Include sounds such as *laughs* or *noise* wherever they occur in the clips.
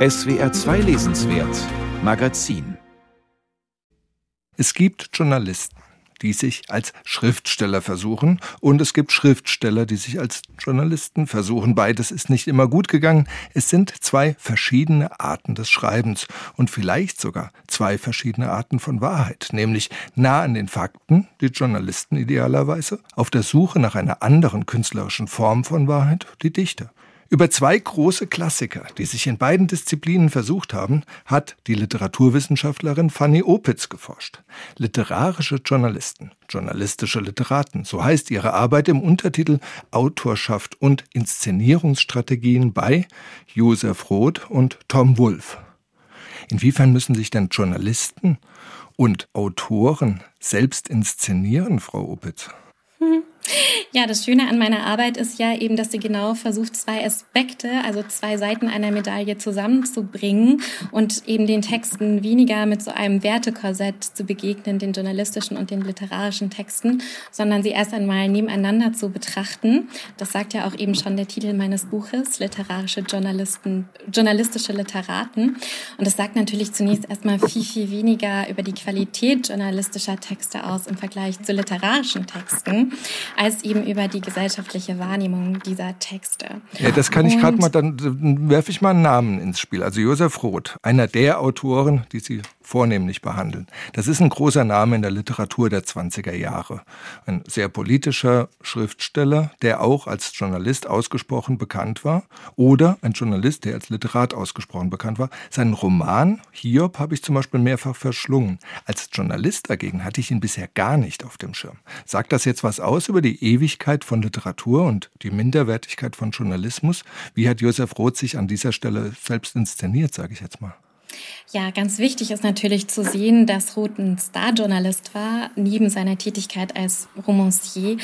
SWR 2 Lesenswert Magazin Es gibt Journalisten, die sich als Schriftsteller versuchen, und es gibt Schriftsteller, die sich als Journalisten versuchen. Beides ist nicht immer gut gegangen. Es sind zwei verschiedene Arten des Schreibens und vielleicht sogar zwei verschiedene Arten von Wahrheit, nämlich nah an den Fakten, die Journalisten idealerweise, auf der Suche nach einer anderen künstlerischen Form von Wahrheit, die Dichter. Über zwei große Klassiker, die sich in beiden Disziplinen versucht haben, hat die Literaturwissenschaftlerin Fanny Opitz geforscht. Literarische Journalisten, journalistische Literaten, so heißt ihre Arbeit im Untertitel Autorschaft und Inszenierungsstrategien bei Josef Roth und Tom Wolf. Inwiefern müssen sich denn Journalisten und Autoren selbst inszenieren, Frau Opitz? Hm. Ja, das Schöne an meiner Arbeit ist ja eben, dass sie genau versucht, zwei Aspekte, also zwei Seiten einer Medaille zusammenzubringen und eben den Texten weniger mit so einem Wertekorsett zu begegnen, den journalistischen und den literarischen Texten, sondern sie erst einmal nebeneinander zu betrachten. Das sagt ja auch eben schon der Titel meines Buches, literarische Journalisten, journalistische Literaten. Und das sagt natürlich zunächst erstmal viel, viel weniger über die Qualität journalistischer Texte aus im Vergleich zu literarischen Texten als eben über die gesellschaftliche Wahrnehmung dieser Texte. Ja, das kann ich gerade mal, dann werfe ich mal einen Namen ins Spiel. Also Josef Roth, einer der Autoren, die Sie vornehmlich behandeln. Das ist ein großer Name in der Literatur der 20er Jahre. Ein sehr politischer Schriftsteller, der auch als Journalist ausgesprochen bekannt war oder ein Journalist, der als Literat ausgesprochen bekannt war. Seinen Roman Hiob habe ich zum Beispiel mehrfach verschlungen. Als Journalist dagegen hatte ich ihn bisher gar nicht auf dem Schirm. Sagt das jetzt was aus über die Ewigkeit von Literatur und die Minderwertigkeit von Journalismus? Wie hat Josef Roth sich an dieser Stelle selbst inszeniert, sage ich jetzt mal? Ja, ganz wichtig ist natürlich zu sehen, dass Roth ein Starjournalist war, neben seiner Tätigkeit als Romancier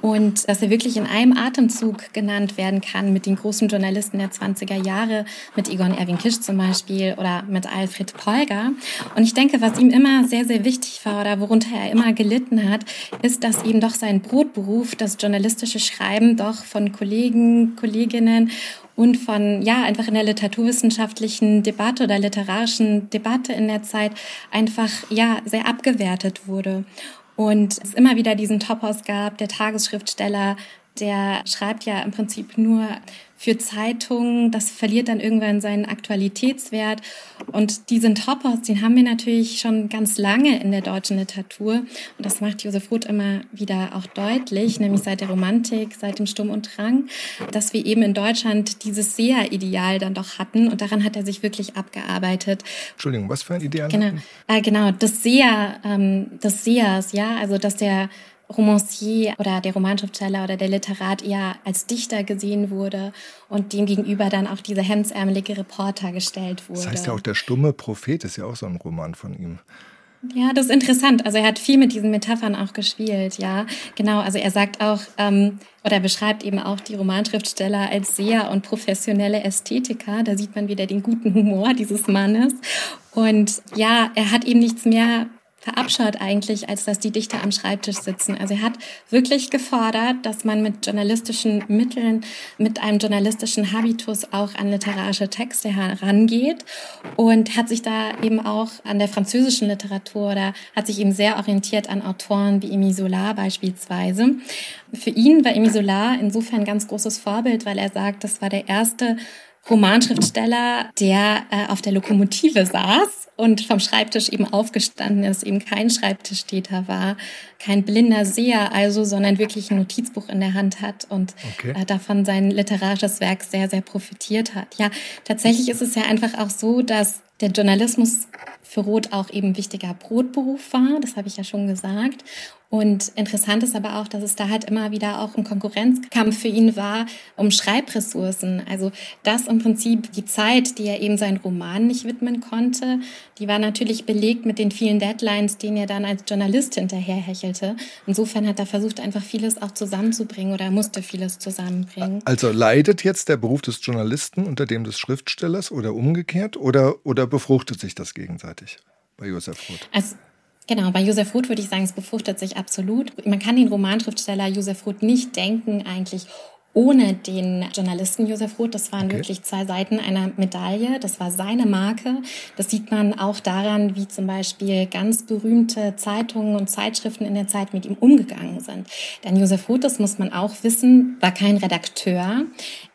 und dass er wirklich in einem Atemzug genannt werden kann mit den großen Journalisten der 20er Jahre, mit Egon Erwin Kisch zum Beispiel oder mit Alfred Polger. Und ich denke, was ihm immer sehr, sehr wichtig war oder worunter er immer gelitten hat, ist, dass eben doch sein Brotberuf, das journalistische Schreiben, doch von Kollegen, Kolleginnen und von, ja, einfach in der literaturwissenschaftlichen Debatte oder literarischen Debatte in der Zeit einfach, ja, sehr abgewertet wurde. Und es immer wieder diesen Topos gab, der Tagesschriftsteller, der schreibt ja im Prinzip nur für Zeitungen. Das verliert dann irgendwann seinen Aktualitätswert. Und diesen Topos, den haben wir natürlich schon ganz lange in der deutschen Literatur. Und das macht Josef Roth immer wieder auch deutlich, nämlich seit der Romantik, seit dem Sturm und Drang, dass wir eben in Deutschland dieses Seher-Ideal dann doch hatten. Und daran hat er sich wirklich abgearbeitet. Entschuldigung, was für ein Ideal? Genau, äh, genau das Seher, ähm, des Sehers, ja, also dass der Romancier oder der Romanschriftsteller oder der Literat eher als Dichter gesehen wurde und dem gegenüber dann auch dieser hemdsärmelige Reporter gestellt wurde. Das heißt ja auch, der stumme Prophet ist ja auch so ein Roman von ihm. Ja, das ist interessant. Also er hat viel mit diesen Metaphern auch gespielt, ja. Genau, also er sagt auch, ähm, oder beschreibt eben auch die Romanschriftsteller als Seher und professionelle Ästhetiker. Da sieht man wieder den guten Humor dieses Mannes. Und ja, er hat eben nichts mehr verabscheut eigentlich, als dass die Dichter am Schreibtisch sitzen. Also er hat wirklich gefordert, dass man mit journalistischen Mitteln, mit einem journalistischen Habitus auch an literarische Texte herangeht und hat sich da eben auch an der französischen Literatur oder hat sich eben sehr orientiert an Autoren wie Émile Zola beispielsweise. Für ihn war Émile Zola insofern ein ganz großes Vorbild, weil er sagt, das war der erste Romanschriftsteller, der äh, auf der Lokomotive saß und vom Schreibtisch eben aufgestanden ist, eben kein Schreibtischtäter war, kein blinder Seher also, sondern wirklich ein Notizbuch in der Hand hat und okay. äh, davon sein literarisches Werk sehr, sehr profitiert hat. Ja, tatsächlich ist es ja einfach auch so, dass der Journalismus für Roth auch eben wichtiger Brotberuf war, das habe ich ja schon gesagt. Und interessant ist aber auch, dass es da halt immer wieder auch ein Konkurrenzkampf für ihn war um Schreibressourcen. Also das im Prinzip die Zeit, die er eben seinen Roman nicht widmen konnte, die war natürlich belegt mit den vielen Deadlines, denen er dann als Journalist hinterherhechelte. Insofern hat er versucht, einfach vieles auch zusammenzubringen oder musste vieles zusammenbringen. Also leidet jetzt der Beruf des Journalisten unter dem des Schriftstellers oder umgekehrt oder, oder befruchtet sich das gegenseitig bei Josef Roth? Also Genau, bei Josef Roth würde ich sagen, es befruchtet sich absolut. Man kann den Romanschriftsteller Josef Roth nicht denken eigentlich ohne den Journalisten Josef Roth. Das waren okay. wirklich zwei Seiten einer Medaille. Das war seine Marke. Das sieht man auch daran, wie zum Beispiel ganz berühmte Zeitungen und Zeitschriften in der Zeit mit ihm umgegangen sind. Denn Josef Roth, das muss man auch wissen, war kein Redakteur.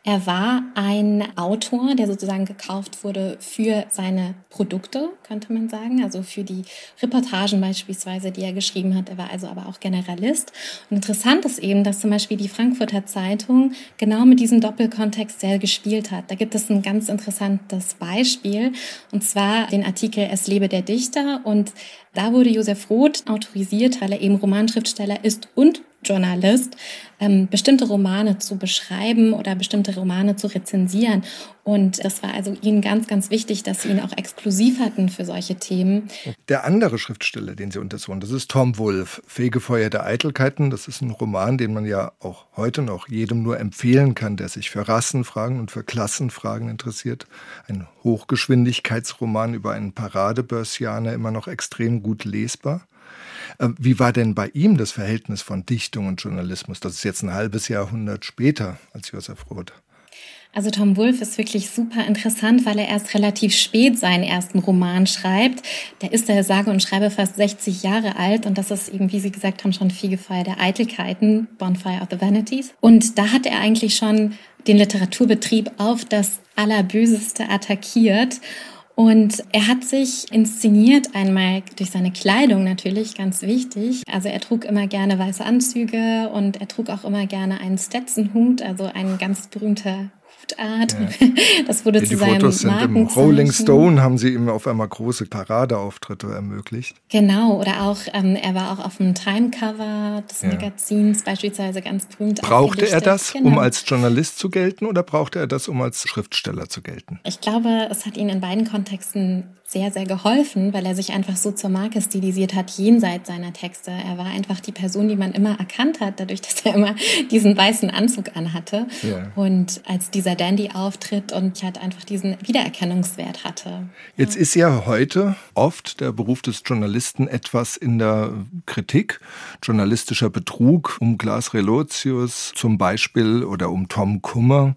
Er war ein Autor, der sozusagen gekauft wurde für seine Produkte, könnte man sagen, also für die Reportagen beispielsweise, die er geschrieben hat. Er war also aber auch Generalist. Und interessant ist eben, dass zum Beispiel die Frankfurter Zeitung genau mit diesem Doppelkontext sehr gespielt hat. Da gibt es ein ganz interessantes Beispiel, und zwar den Artikel Es lebe der Dichter. Und da wurde Josef Roth autorisiert, weil er eben Romanschriftsteller ist und Journalist, ähm, bestimmte Romane zu beschreiben oder bestimmte Romane zu rezensieren. Und das war also ihnen ganz, ganz wichtig, dass sie ihn auch exklusiv hatten für solche Themen. Der andere Schriftsteller, den sie untersuchen, das ist Tom Wolfe, Fegefeuer der Eitelkeiten. Das ist ein Roman, den man ja auch heute noch jedem nur empfehlen kann, der sich für Rassenfragen und für Klassenfragen interessiert. Ein Hochgeschwindigkeitsroman über einen Paradebörsianer, immer noch extrem gut lesbar. Äh, wie war denn bei ihm das Verhältnis von Dichtung und Journalismus? Das ist jetzt ein halbes Jahrhundert später als Josef Roth. Also Tom Wolfe ist wirklich super interessant, weil er erst relativ spät seinen ersten Roman schreibt. Der ist der sage und schreibe fast 60 Jahre alt und das ist eben, wie Sie gesagt haben, schon Fegefeuer der Eitelkeiten, Bonfire of the Vanities. Und da hat er eigentlich schon den Literaturbetrieb auf das Allerböseste attackiert und er hat sich inszeniert, einmal durch seine Kleidung natürlich, ganz wichtig. Also er trug immer gerne weiße Anzüge und er trug auch immer gerne einen Stetson-Hut, also ein ganz berühmter Mundart. Ja. *laughs* Das wurde ja, zu seinem Fotos sind im Rolling Stone haben sie ihm auf einmal große Paradeauftritte ermöglicht. Genau, oder auch, ähm, er war auch auf dem Timecover des. Magazins beispielsweise ganz berühmt. Brauchte er das, genau. um als Journalist zu gelten oder brauchte er das, um als Schriftsteller zu gelten? Ich glaube, es hat ihn in beiden Kontexten sehr, sehr geholfen, weil er sich einfach so zur Marke stilisiert hat, jenseits seiner Texte. Er war einfach die Person, die man immer erkannt hat, dadurch, *laughs* dass er immer diesen weißen Anzug anhatte. Ja. Und als dieser Dandy auftritt und halt einfach diesen Wiedererkennungswert hatte. Jetzt ist ja heute oft der Beruf des Journalisten etwas in der Kritik. Journalistischer Betrug um Glas Relotius zum Beispiel oder um Tom Kummer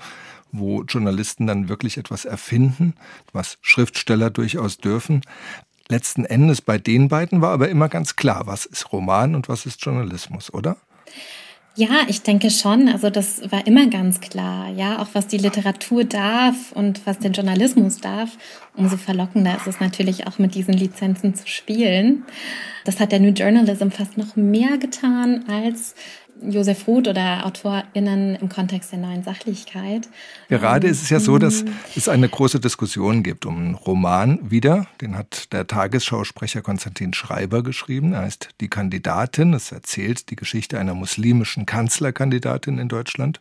wo Journalisten dann wirklich etwas erfinden, was Schriftsteller durchaus dürfen. Letzten Endes bei den beiden war aber immer ganz klar, was ist Roman und was ist Journalismus, oder? Ja, ich denke schon. Also das war immer ganz klar. Ja, auch was die Literatur darf und was der Journalismus darf. Umso verlockender ist es natürlich auch mit diesen Lizenzen zu spielen. Das hat der New Journalism fast noch mehr getan als Josef Roth oder AutorInnen im Kontext der neuen Sachlichkeit. Gerade ist es ja so, dass ähm, es eine große Diskussion gibt um einen Roman wieder. Den hat der Tagesschausprecher Konstantin Schreiber geschrieben. Er heißt Die Kandidatin. Es erzählt die Geschichte einer muslimischen Kanzlerkandidatin in Deutschland.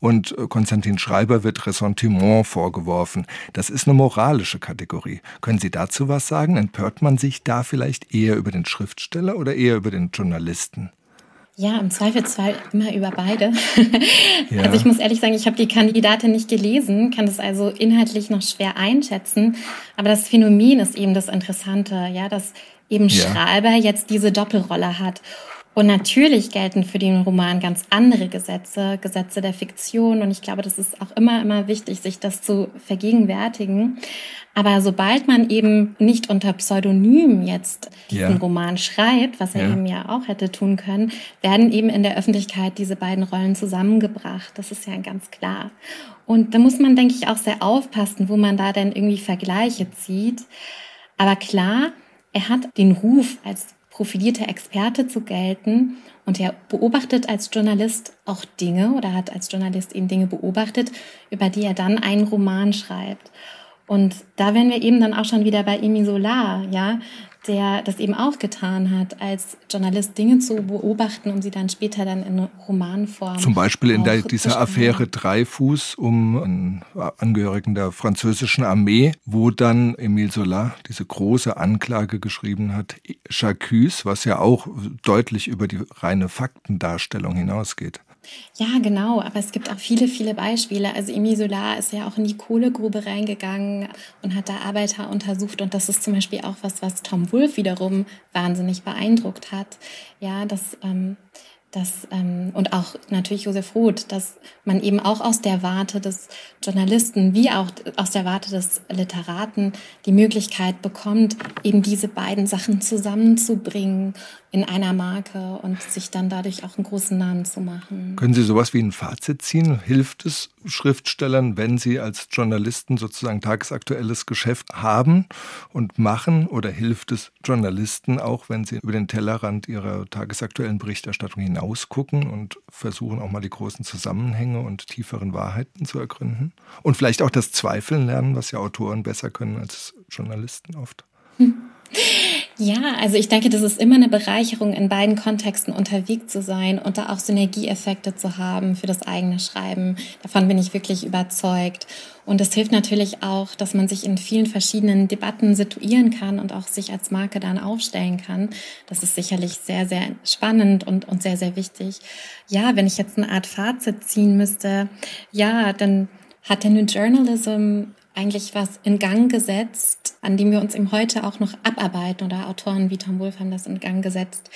Und äh, Konstantin Schreiber wird Ressentiment vorgeworfen. Das ist eine moralische Kategorie. Können Sie dazu was sagen? Empört man sich da vielleicht eher über den Schriftsteller oder eher über den Journalisten? Ja, im Zweifelsfall immer über beide. Ja. *laughs* Also ich muss ehrlich sagen, ich habe die Kandidatin nicht gelesen, kann das also inhaltlich noch schwer einschätzen. Aber das Phänomen ist eben das Interessante, ja, dass eben ja. Schreiber jetzt diese Doppelrolle hat. Und natürlich gelten für den Roman ganz andere Gesetze, Gesetze der Fiktion. Und ich glaube, das ist auch immer, immer wichtig, sich das zu vergegenwärtigen. Aber sobald man eben nicht unter Pseudonym jetzt diesen ja. Roman schreibt, was er ja. eben ja auch hätte tun können, werden eben in der Öffentlichkeit diese beiden Rollen zusammengebracht. Das ist ja ganz klar. Und da muss man, denke ich, auch sehr aufpassen, wo man da denn irgendwie Vergleiche zieht. Aber klar, er hat den Ruf als profilierter Experte zu gelten und er beobachtet als Journalist auch Dinge oder hat als Journalist eben Dinge beobachtet, über die er dann einen Roman schreibt. Und da wären wir eben dann auch schon wieder bei Emi Solar, ja, der das eben auch getan hat, als Journalist Dinge zu beobachten, um sie dann später dann in Romanform. Zum Beispiel in der, dieser Affäre Dreifuß um einen Angehörigen der französischen Armee, wo dann Emile Zola diese große Anklage geschrieben hat, Chacus, was ja auch deutlich über die reine Faktendarstellung hinausgeht. Ja, genau, aber es gibt auch viele, viele Beispiele. Also Emile Solar ist ja auch in die Kohlegrube reingegangen und hat da Arbeiter untersucht und das ist zum Beispiel auch was, was Tom Wolfe wiederum wahnsinnig beeindruckt hat. Ja, dass ähm, dass, ähm, und auch natürlich Josef Roth, dass man eben auch aus der Warte des Journalisten wie auch aus der Warte des Literaten die Möglichkeit bekommt, eben diese beiden Sachen zusammenzubringen in einer Marke und sich dann dadurch auch einen großen Namen zu machen. Können Sie sowas wie ein Fazit ziehen? Hilft es Schriftstellern, wenn sie als Journalisten sozusagen tagesaktuelles Geschäft haben und machen? Oder hilft es Journalisten auch, wenn sie über den Tellerrand ihrer tagesaktuellen Berichterstattung hinausgucken und versuchen auch mal die großen Zusammenhänge und tieferen Wahrheiten zu ergründen? Und vielleicht auch das Zweifeln lernen, was ja Autoren besser können als Journalisten oft? *laughs* Ja, also ich denke, das ist immer eine Bereicherung, in beiden Kontexten unterwegs zu sein und da auch Synergieeffekte zu haben für das eigene Schreiben. Davon bin ich wirklich überzeugt. Und es hilft natürlich auch, dass man sich in vielen verschiedenen Debatten situieren kann und auch sich als Marke dann aufstellen kann. Das ist sicherlich sehr, sehr spannend und, und sehr, sehr wichtig. Ja, wenn ich jetzt eine Art Fazit ziehen müsste, ja, dann hat der New Journalism eigentlich was in Gang gesetzt, an dem wir uns eben heute auch noch abarbeiten oder Autoren wie Tom Wolf haben das in Gang gesetzt.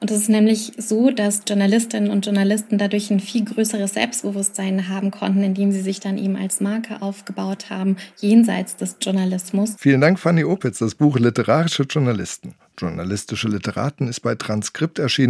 Und es ist nämlich so, dass Journalistinnen und Journalisten dadurch ein viel größeres Selbstbewusstsein haben konnten, indem sie sich dann eben als Marke aufgebaut haben, jenseits des Journalismus. Vielen Dank, Fanny Opitz. Das Buch Literarische Journalisten. Journalistische Literaten ist bei Transkript erschienen.